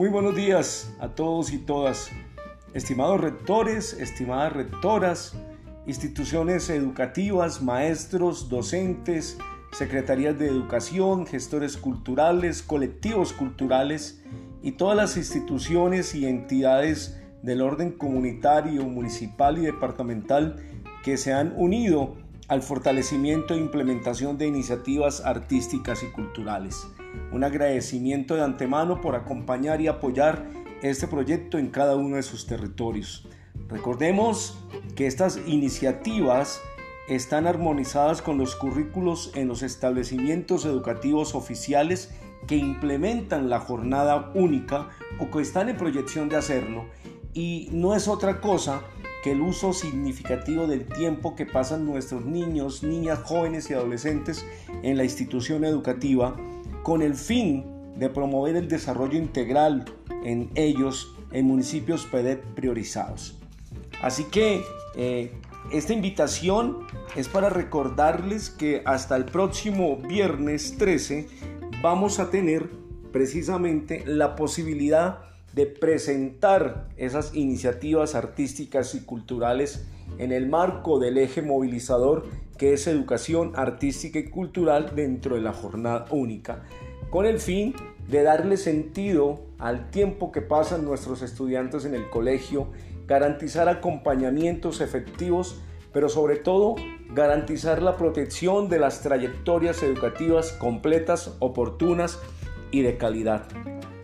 Muy buenos días a todos y todas. Estimados rectores, estimadas rectoras, instituciones educativas, maestros, docentes, secretarías de educación, gestores culturales, colectivos culturales y todas las instituciones y entidades del orden comunitario, municipal y departamental que se han unido al fortalecimiento e implementación de iniciativas artísticas y culturales. Un agradecimiento de antemano por acompañar y apoyar este proyecto en cada uno de sus territorios. Recordemos que estas iniciativas están armonizadas con los currículos en los establecimientos educativos oficiales que implementan la jornada única o que están en proyección de hacerlo y no es otra cosa que el uso significativo del tiempo que pasan nuestros niños, niñas, jóvenes y adolescentes en la institución educativa con el fin de promover el desarrollo integral en ellos en municipios PEDET priorizados. Así que eh, esta invitación es para recordarles que hasta el próximo viernes 13 vamos a tener precisamente la posibilidad de presentar esas iniciativas artísticas y culturales en el marco del eje movilizador que es educación artística y cultural dentro de la jornada única, con el fin de darle sentido al tiempo que pasan nuestros estudiantes en el colegio, garantizar acompañamientos efectivos, pero sobre todo garantizar la protección de las trayectorias educativas completas, oportunas y de calidad.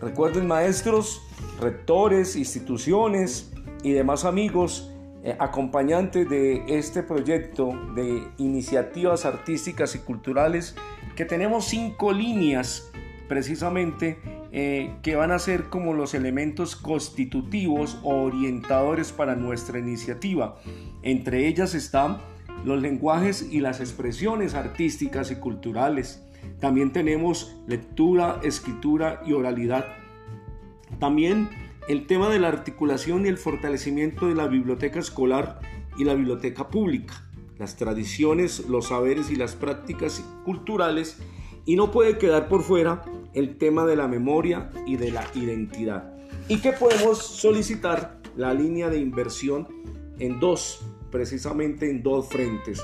Recuerden maestros, rectores, instituciones y demás amigos eh, acompañantes de este proyecto de iniciativas artísticas y culturales que tenemos cinco líneas precisamente eh, que van a ser como los elementos constitutivos o orientadores para nuestra iniciativa. Entre ellas están los lenguajes y las expresiones artísticas y culturales, también tenemos lectura, escritura y oralidad. También el tema de la articulación y el fortalecimiento de la biblioteca escolar y la biblioteca pública, las tradiciones, los saberes y las prácticas culturales y no puede quedar por fuera el tema de la memoria y de la identidad. ¿Y qué podemos solicitar? La línea de inversión en dos, precisamente en dos frentes.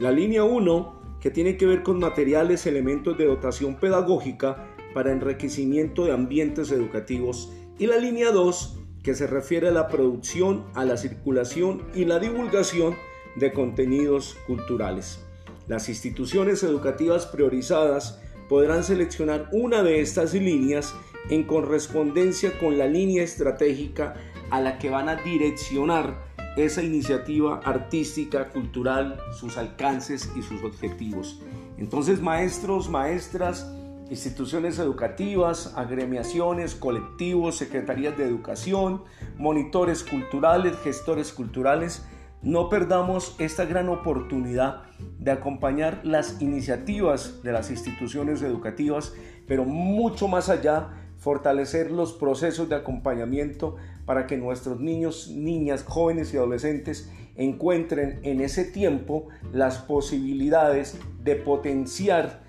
La línea 1 que tiene que ver con materiales, elementos de dotación pedagógica para enriquecimiento de ambientes educativos y la línea 2 que se refiere a la producción, a la circulación y la divulgación de contenidos culturales. Las instituciones educativas priorizadas podrán seleccionar una de estas líneas en correspondencia con la línea estratégica a la que van a direccionar esa iniciativa artística, cultural, sus alcances y sus objetivos. Entonces, maestros, maestras, instituciones educativas, agremiaciones, colectivos, secretarías de educación, monitores culturales, gestores culturales, no perdamos esta gran oportunidad de acompañar las iniciativas de las instituciones educativas, pero mucho más allá fortalecer los procesos de acompañamiento para que nuestros niños, niñas, jóvenes y adolescentes encuentren en ese tiempo las posibilidades de potenciar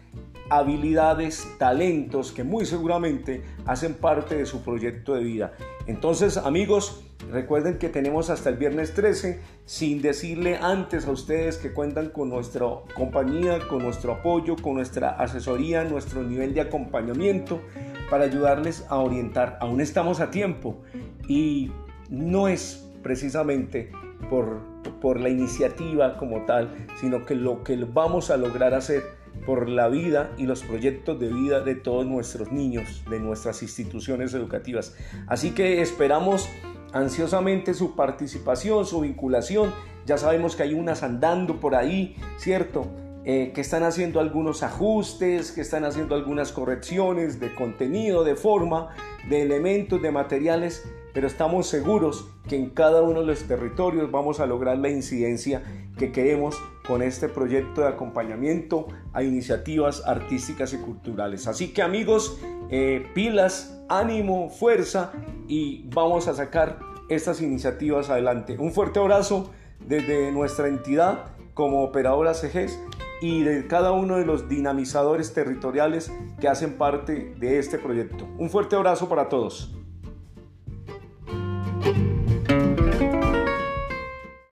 habilidades, talentos que muy seguramente hacen parte de su proyecto de vida. Entonces, amigos, recuerden que tenemos hasta el viernes 13, sin decirle antes a ustedes que cuentan con nuestra compañía, con nuestro apoyo, con nuestra asesoría, nuestro nivel de acompañamiento para ayudarles a orientar. Aún estamos a tiempo y no es precisamente por, por la iniciativa como tal, sino que lo que vamos a lograr hacer por la vida y los proyectos de vida de todos nuestros niños, de nuestras instituciones educativas. Así que esperamos ansiosamente su participación, su vinculación. Ya sabemos que hay unas andando por ahí, ¿cierto? Eh, que están haciendo algunos ajustes, que están haciendo algunas correcciones de contenido, de forma, de elementos, de materiales, pero estamos seguros que en cada uno de los territorios vamos a lograr la incidencia que queremos con este proyecto de acompañamiento a iniciativas artísticas y culturales. Así que amigos, eh, pilas, ánimo, fuerza y vamos a sacar estas iniciativas adelante. Un fuerte abrazo desde nuestra entidad como operadora CGES y de cada uno de los dinamizadores territoriales que hacen parte de este proyecto. Un fuerte abrazo para todos.